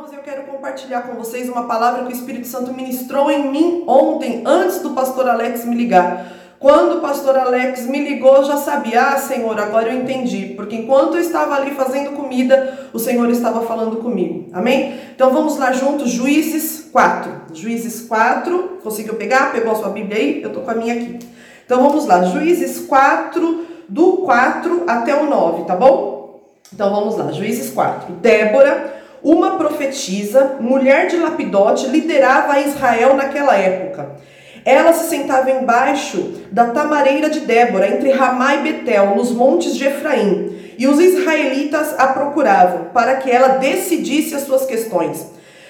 Irmãos, eu quero compartilhar com vocês uma palavra que o Espírito Santo ministrou em mim ontem, antes do pastor Alex me ligar. Quando o pastor Alex me ligou, eu já sabia, ah, Senhor, agora eu entendi, porque enquanto eu estava ali fazendo comida, o Senhor estava falando comigo. Amém? Então vamos lá juntos, Juízes 4. Juízes 4, conseguiu pegar? Pegou a sua Bíblia aí? Eu tô com a minha aqui. Então vamos lá, Juízes 4, do 4 até o 9, tá bom? Então vamos lá, Juízes 4. Débora uma profetisa, mulher de Lapidote, liderava Israel naquela época. Ela se sentava embaixo da tamareira de Débora, entre Ramá e Betel, nos montes de Efraim, e os israelitas a procuravam para que ela decidisse as suas questões.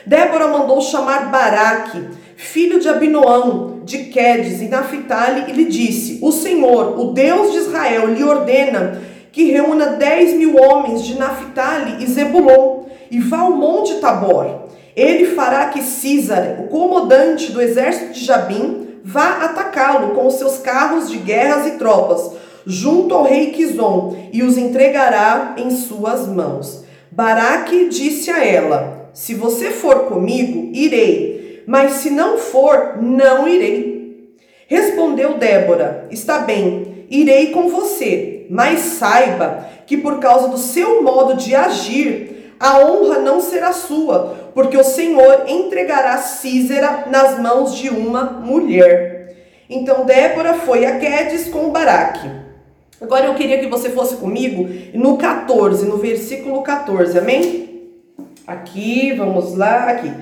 Débora mandou chamar Baraque, filho de Abinoão, de Quedes e Naphtali, e lhe disse: O Senhor, o Deus de Israel, lhe ordena que reúna dez mil homens de Naphtali e Zebulon e vá ao monte Tabor. Ele fará que Císar, o comandante do exército de Jabim, vá atacá-lo com os seus carros de guerras e tropas, junto ao rei Quizon, e os entregará em suas mãos. Baraque disse a ela: Se você for comigo, irei, mas se não for, não irei. Respondeu Débora: Está bem, irei com você, mas saiba que por causa do seu modo de agir, a honra não será sua, porque o Senhor entregará Císera nas mãos de uma mulher. Então Débora foi a Quedes com Baraque. Agora eu queria que você fosse comigo no 14, no versículo 14, amém? Aqui, vamos lá, aqui.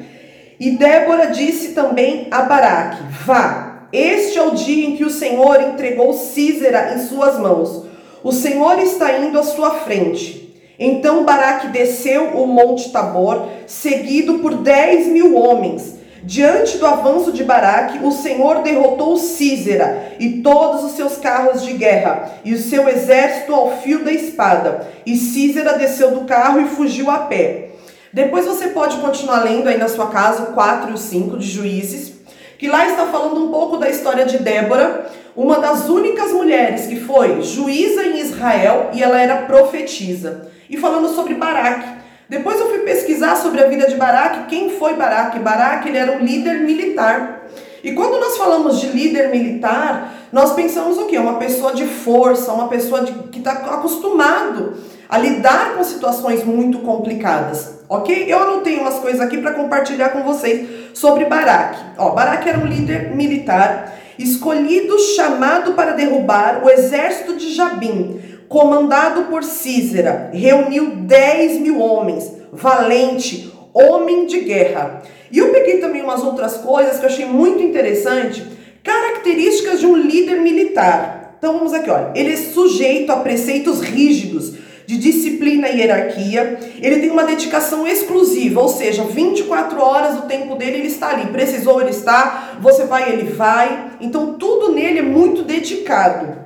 E Débora disse também a Baraque: Vá, este é o dia em que o Senhor entregou Císera em suas mãos. O Senhor está indo à sua frente. Então Baraque desceu o monte Tabor, seguido por dez mil homens. Diante do avanço de Baraque, o Senhor derrotou Císera e todos os seus carros de guerra, e o seu exército ao fio da espada. E Císera desceu do carro e fugiu a pé. Depois você pode continuar lendo aí na sua casa o 4 e o 5 de Juízes, que lá está falando um pouco da história de Débora, uma das únicas mulheres que foi juíza em Israel e ela era profetisa e falando sobre Baraque. Depois eu fui pesquisar sobre a vida de Baraque, quem foi Baraque? Baraque ele era um líder militar. E quando nós falamos de líder militar, nós pensamos o quê? Uma pessoa de força, uma pessoa de, que está acostumado a lidar com situações muito complicadas, ok? Eu anotei umas coisas aqui para compartilhar com vocês sobre Baraque. Ó, Baraque era um líder militar escolhido, chamado para derrubar o exército de Jabim, comandado por Císera, reuniu 10 mil homens, valente, homem de guerra. E eu peguei também umas outras coisas que eu achei muito interessante, características de um líder militar. Então vamos aqui, olha, ele é sujeito a preceitos rígidos de disciplina e hierarquia. Ele tem uma dedicação exclusiva, ou seja, 24 horas do tempo dele ele está ali. Precisou, ele está. Você vai, ele vai. Então tudo nele é muito dedicado.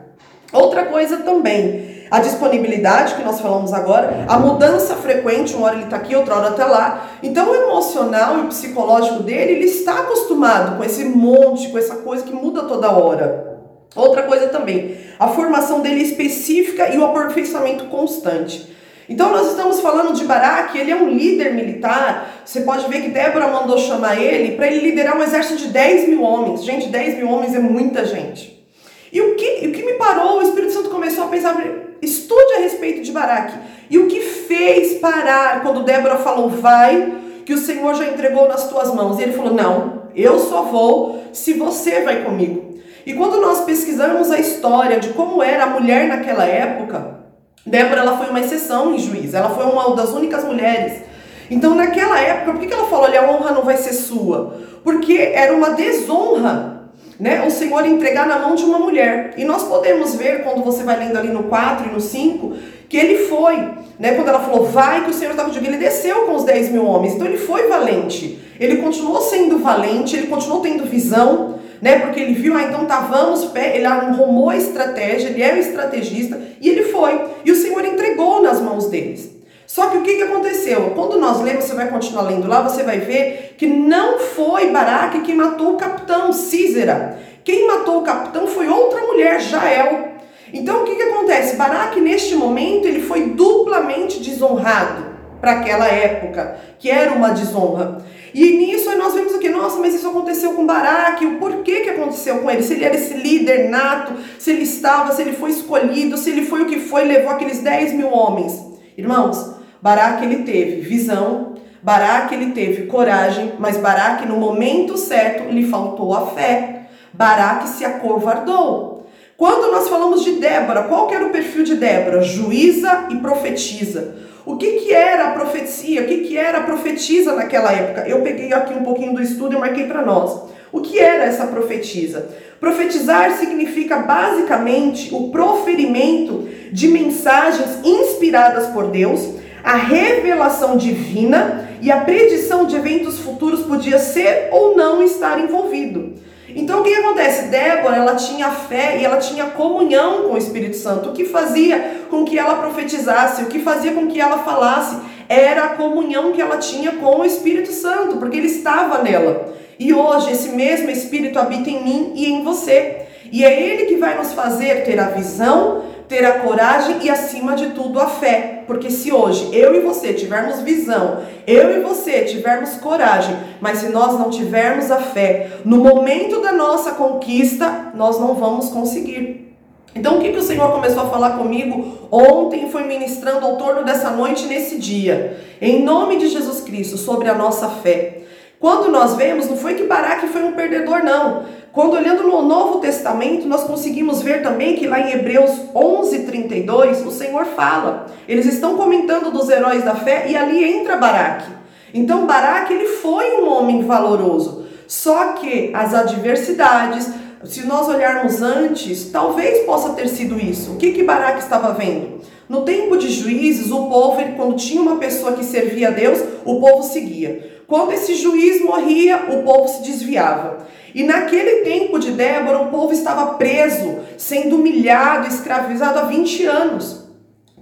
Outra coisa também, a disponibilidade que nós falamos agora, a mudança frequente, uma hora ele está aqui, outra hora está lá. Então o emocional e o psicológico dele, ele está acostumado com esse monte, com essa coisa que muda toda hora. Outra coisa também, a formação dele é específica e o aperfeiçoamento constante. Então nós estamos falando de Baraque, ele é um líder militar. Você pode ver que Débora mandou chamar ele para ele liderar um exército de 10 mil homens. Gente, 10 mil homens é muita gente. E o que, o que me parou, o Espírito Santo começou a pensar, estude a respeito de Baraque. E o que fez parar quando Débora falou, vai, que o Senhor já entregou nas tuas mãos? E ele falou, não, eu só vou se você vai comigo. E quando nós pesquisamos a história de como era a mulher naquela época, Débora ela foi uma exceção em juiz, ela foi uma das únicas mulheres. Então, naquela época, por que ela falou, olha, a honra não vai ser sua? Porque era uma desonra né, o Senhor entregar na mão de uma mulher. E nós podemos ver, quando você vai lendo ali no 4 e no 5, que ele foi, né, quando ela falou, vai, que o Senhor estava de ele desceu com os 10 mil homens. Então ele foi valente. Ele continuou sendo valente, ele continuou tendo visão, né, porque ele viu, ah, então tá, vamos, ele arrumou a estratégia, ele é o estrategista, e ele foi. E o Senhor entregou nas mãos deles. Só que o que, que aconteceu? Quando nós lemos, você vai continuar lendo lá, você vai ver que não foi Baraque quem matou o capitão Císera. Quem matou o capitão foi outra mulher, Jael. Então o que, que acontece? Baraque, neste momento, ele foi duplamente desonrado. para aquela época, que era uma desonra. E nisso nós vemos aqui, nossa, mas isso aconteceu com Baraque, o porquê que aconteceu com ele? Se ele era esse líder nato, se ele estava, se ele foi escolhido, se ele foi o que foi, levou aqueles 10 mil homens. Irmãos, Baraque ele teve visão, Baraque ele teve coragem, mas Baraque no momento certo lhe faltou a fé. Baraque se acovardou. Quando nós falamos de Débora, qual que era o perfil de Débora? Juíza e profetiza. O que, que era a profecia? O que, que era a profetisa naquela época? Eu peguei aqui um pouquinho do estudo e marquei para nós. O que era essa profetisa? Profetizar significa basicamente o proferimento de mensagens inspiradas por Deus, a revelação divina e a predição de eventos futuros podia ser ou não estar envolvido. Então o que acontece? Débora, ela tinha fé e ela tinha comunhão com o Espírito Santo. O que fazia com que ela profetizasse, o que fazia com que ela falasse, era a comunhão que ela tinha com o Espírito Santo, porque ele estava nela. E hoje esse mesmo Espírito habita em mim e em você. E é ele que vai nos fazer ter a visão, ter a coragem e, acima de tudo, a fé. Porque se hoje eu e você tivermos visão, eu e você tivermos coragem, mas se nós não tivermos a fé, no momento da nossa conquista, nós não vamos conseguir. Então, o que, que o Senhor começou a falar comigo ontem, foi ministrando ao torno dessa noite, nesse dia, em nome de Jesus Cristo, sobre a nossa fé. Quando nós vemos, não foi que Baraque foi um perdedor, não. Quando olhando no Novo Testamento, nós conseguimos ver também que lá em Hebreus 11:32, o Senhor fala. Eles estão comentando dos heróis da fé e ali entra Baraque. Então Baraque ele foi um homem valoroso. Só que as adversidades, se nós olharmos antes, talvez possa ter sido isso. O que que Baraque estava vendo? No tempo de juízes, o povo, quando tinha uma pessoa que servia a Deus, o povo seguia. Quando esse juiz morria, o povo se desviava. E naquele tempo de Débora, o povo estava preso, sendo humilhado, escravizado há 20 anos.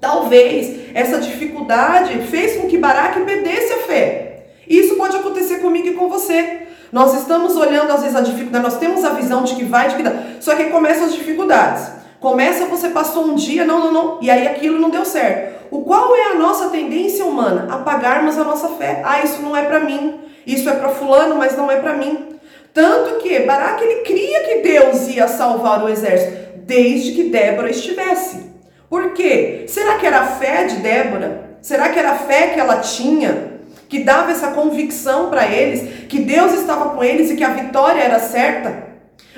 Talvez essa dificuldade fez com que Baraque perdesse a fé. Isso pode acontecer comigo e com você. Nós estamos olhando às vezes a dificuldade, nós temos a visão de que vai de que dá, só que começam as dificuldades. Começa, você passou um dia, não, não, não, e aí aquilo não deu certo. O qual é a nossa tendência humana? Apagarmos a nossa fé. Ah, isso não é para mim. Isso é para fulano, mas não é para mim. Tanto que Baraque ele cria que Deus ia salvar o exército, desde que Débora estivesse. Por quê? Será que era a fé de Débora? Será que era a fé que ela tinha? Que dava essa convicção para eles, que Deus estava com eles e que a vitória era certa?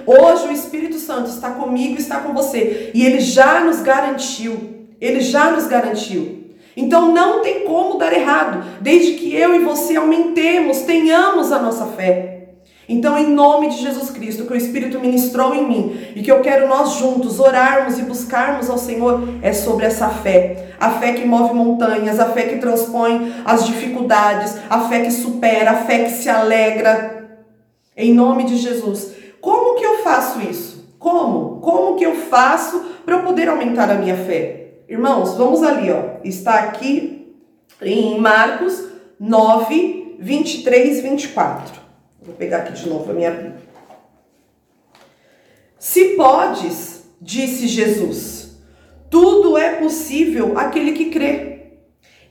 Hoje o Espírito Santo está comigo, está com você, e ele já nos garantiu. Ele já nos garantiu. Então não tem como dar errado, desde que eu e você aumentemos, tenhamos a nossa fé. Então, em nome de Jesus Cristo, que o Espírito ministrou em mim e que eu quero nós juntos orarmos e buscarmos ao Senhor, é sobre essa fé. A fé que move montanhas, a fé que transpõe as dificuldades, a fé que supera, a fé que se alegra. Em nome de Jesus. Faço isso? Como? Como que eu faço para eu poder aumentar a minha fé? Irmãos, vamos ali, ó. Está aqui em Marcos 9, 23 e 24. Vou pegar aqui de novo a minha Bíblia. Se podes, disse Jesus, tudo é possível aquele que crê.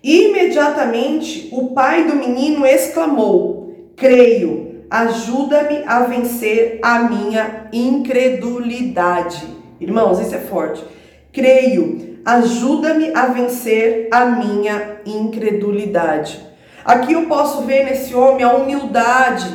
Imediatamente o pai do menino exclamou: Creio, ajuda-me a vencer a minha incredulidade. Irmãos, isso é forte. Creio, ajuda-me a vencer a minha incredulidade. Aqui eu posso ver nesse homem a humildade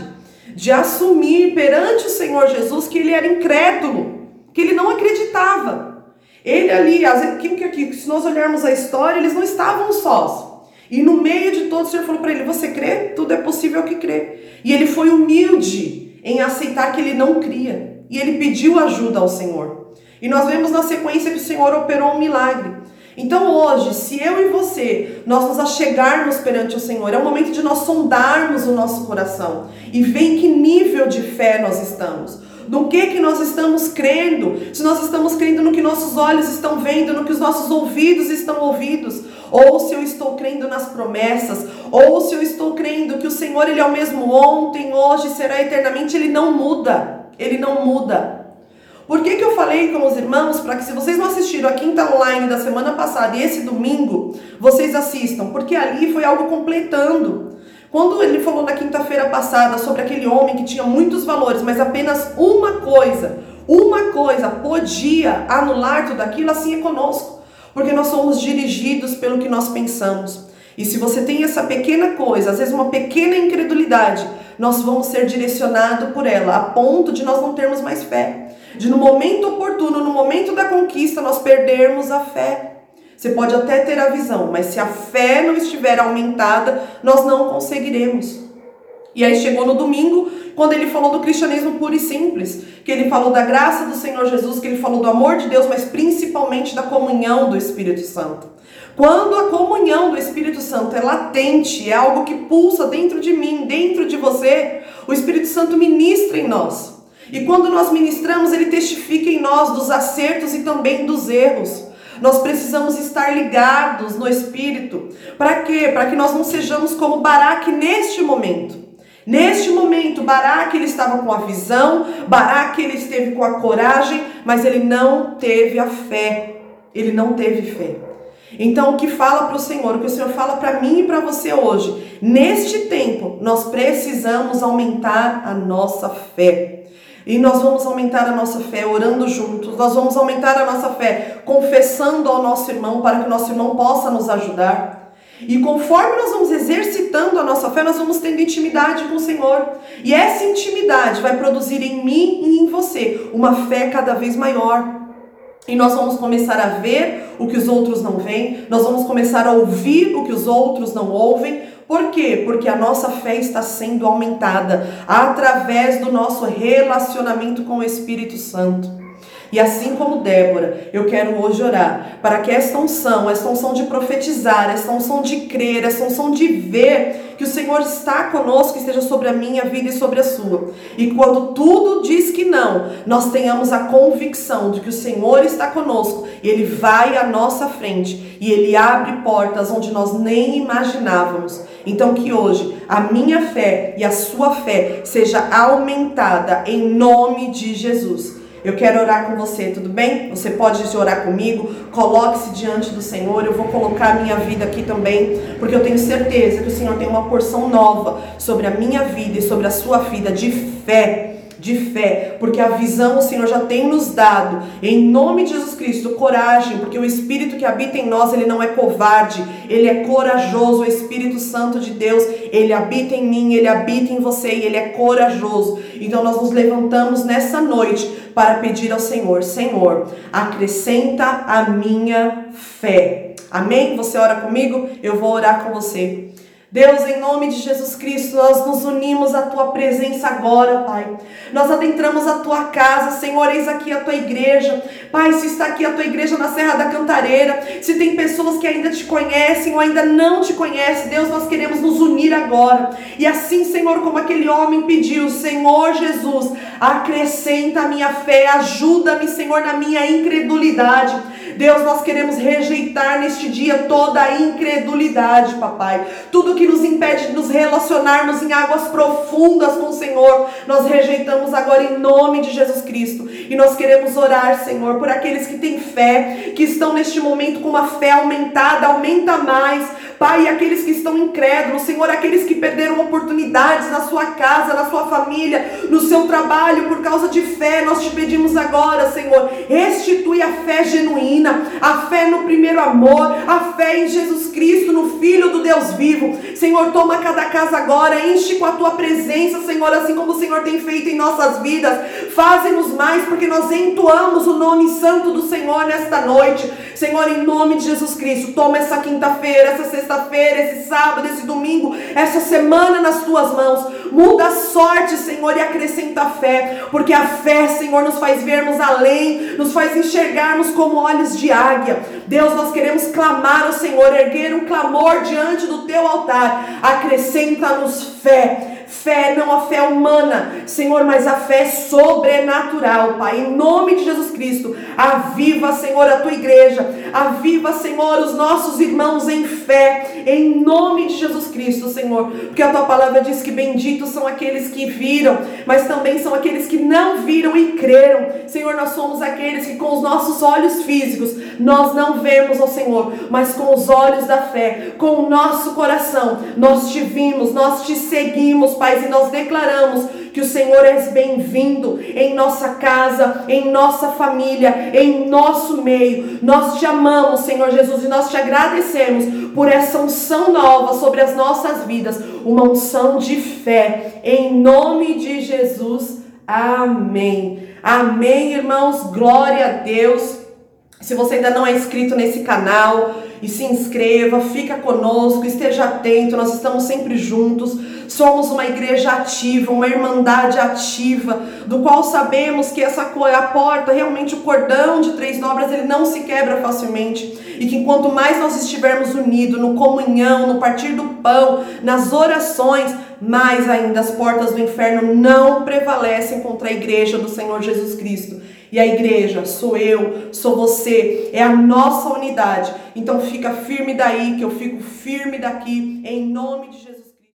de assumir perante o Senhor Jesus que ele era incrédulo, que ele não acreditava. Ele ali, que, que, se nós olharmos a história, eles não estavam sós. E no meio de todos, o Senhor falou para ele: Você crê? Tudo é possível que crê. E ele foi humilde em aceitar que ele não cria. E ele pediu ajuda ao Senhor. E nós vemos na sequência que o Senhor operou um milagre. Então hoje, se eu e você, nós nos achegarmos perante o Senhor, é o momento de nós sondarmos o nosso coração e ver em que nível de fé nós estamos. No que que nós estamos crendo? Se nós estamos crendo no que nossos olhos estão vendo, no que os nossos ouvidos estão ouvidos, ou se eu estou crendo nas promessas, ou se eu estou crendo que o Senhor ele é o mesmo ontem, hoje, será eternamente, ele não muda. Ele não muda. Por que, que eu falei com os irmãos para que se vocês não assistiram a quinta online da semana passada e esse domingo, vocês assistam? Porque ali foi algo completando. Quando ele falou na quinta-feira passada sobre aquele homem que tinha muitos valores, mas apenas uma coisa, uma coisa podia anular tudo aquilo, assim é conosco. Porque nós somos dirigidos pelo que nós pensamos. E se você tem essa pequena coisa, às vezes uma pequena incredulidade, nós vamos ser direcionados por ela, a ponto de nós não termos mais fé. De no momento oportuno, no momento da conquista, nós perdermos a fé. Você pode até ter a visão, mas se a fé não estiver aumentada, nós não conseguiremos. E aí chegou no domingo, quando ele falou do cristianismo puro e simples, que ele falou da graça do Senhor Jesus, que ele falou do amor de Deus, mas principalmente da comunhão do Espírito Santo. Quando a comunhão do Espírito Santo é latente, é algo que pulsa dentro de mim, dentro de você, o Espírito Santo ministra em nós. E quando nós ministramos, ele testifica em nós dos acertos e também dos erros. Nós precisamos estar ligados no Espírito. Para quê? Para que nós não sejamos como Baraque neste momento. Neste momento, Baraque ele estava com a visão, Baraque ele esteve com a coragem, mas ele não teve a fé. Ele não teve fé. Então, o que fala para o Senhor, o que o Senhor fala para mim e para você hoje, neste tempo, nós precisamos aumentar a nossa fé. E nós vamos aumentar a nossa fé orando juntos, nós vamos aumentar a nossa fé confessando ao nosso irmão para que o nosso irmão possa nos ajudar. E conforme nós vamos exercitando a nossa fé, nós vamos tendo intimidade com o Senhor. E essa intimidade vai produzir em mim e em você uma fé cada vez maior. E nós vamos começar a ver o que os outros não veem, nós vamos começar a ouvir o que os outros não ouvem, por quê? Porque a nossa fé está sendo aumentada através do nosso relacionamento com o Espírito Santo. E assim como Débora, eu quero hoje orar para que esta unção, esta unção de profetizar, esta unção de crer, esta unção de ver que o Senhor está conosco, esteja sobre a minha vida e sobre a sua. E quando tudo diz que não, nós tenhamos a convicção de que o Senhor está conosco e Ele vai à nossa frente e Ele abre portas onde nós nem imaginávamos. Então, que hoje a minha fé e a sua fé seja aumentada em nome de Jesus. Eu quero orar com você, tudo bem? Você pode orar comigo, coloque-se diante do Senhor. Eu vou colocar a minha vida aqui também, porque eu tenho certeza que o Senhor tem uma porção nova sobre a minha vida e sobre a sua vida de fé de fé, porque a visão o Senhor já tem nos dado. Em nome de Jesus Cristo, coragem, porque o Espírito que habita em nós, ele não é covarde, ele é corajoso. O Espírito Santo de Deus, ele habita em mim, ele habita em você e ele é corajoso. Então nós nos levantamos nessa noite para pedir ao Senhor: Senhor, acrescenta a minha fé. Amém? Você ora comigo? Eu vou orar com você. Deus, em nome de Jesus Cristo, nós nos unimos à tua presença agora, Pai. Nós adentramos a tua casa, Senhor, eis aqui a tua igreja. Pai, se está aqui a tua igreja na Serra da Cantareira, se tem pessoas que ainda te conhecem ou ainda não te conhecem, Deus, nós queremos nos unir agora. E assim, Senhor, como aquele homem pediu, Senhor Jesus, acrescenta a minha fé, ajuda-me, Senhor, na minha incredulidade. Deus, nós queremos rejeitar neste dia toda a incredulidade, papai. Tudo que nos impede de nos relacionarmos em águas profundas com o Senhor, nós rejeitamos agora em nome de Jesus Cristo. E nós queremos orar, Senhor, por aqueles que têm fé, que estão neste momento com uma fé aumentada, aumenta mais. Pai, aqueles que estão incrédulos, Senhor, aqueles que perderam oportunidades na sua casa, na sua família, no seu trabalho por causa de fé, nós te pedimos agora, Senhor, restitui a fé genuína a fé no primeiro amor, a fé em Jesus Cristo, no Filho do Deus vivo. Senhor, toma cada casa agora, enche com a tua presença, Senhor, assim como o Senhor tem feito em nossas vidas. Faze-nos mais, porque nós entoamos o nome santo do Senhor nesta noite. Senhor, em nome de Jesus Cristo, toma essa quinta-feira, essa sexta-feira, esse sábado, esse domingo, essa semana nas tuas mãos. Muda a sorte, Senhor, e acrescenta a fé, porque a fé, Senhor, nos faz vermos além, nos faz enxergarmos como olhos de águia. Deus, nós queremos clamar ao Senhor, erguer um clamor diante do teu altar. Acrescenta-nos fé fé, não a fé humana, Senhor, mas a fé sobrenatural, Pai, em nome de Jesus Cristo. Aviva, Senhor, a tua igreja, aviva, Senhor, os nossos irmãos em fé, em nome de Jesus Cristo, Senhor, porque a tua palavra diz que bendito Espírito são aqueles que viram, mas também são aqueles que não viram e creram. Senhor, nós somos aqueles que com os nossos olhos físicos nós não vemos ao Senhor, mas com os olhos da fé, com o nosso coração, nós te vimos, nós te seguimos, Pai, e nós declaramos que o Senhor é bem-vindo em nossa casa, em nossa família, em nosso meio. Nós te amamos, Senhor Jesus, e nós te agradecemos por essa unção nova sobre as nossas vidas, uma unção de fé, em nome de Jesus. Amém. Amém, irmãos. Glória a Deus. Se você ainda não é inscrito nesse canal, e se inscreva, fica conosco, esteja atento, nós estamos sempre juntos. Somos uma igreja ativa, uma irmandade ativa, do qual sabemos que essa a porta, realmente o cordão de três dobras, ele não se quebra facilmente. E que quanto mais nós estivermos unidos no comunhão, no partir do pão, nas orações, mais ainda as portas do inferno não prevalecem contra a igreja do Senhor Jesus Cristo. E a igreja sou eu, sou você, é a nossa unidade. Então fica firme daí, que eu fico firme daqui, em nome de Jesus.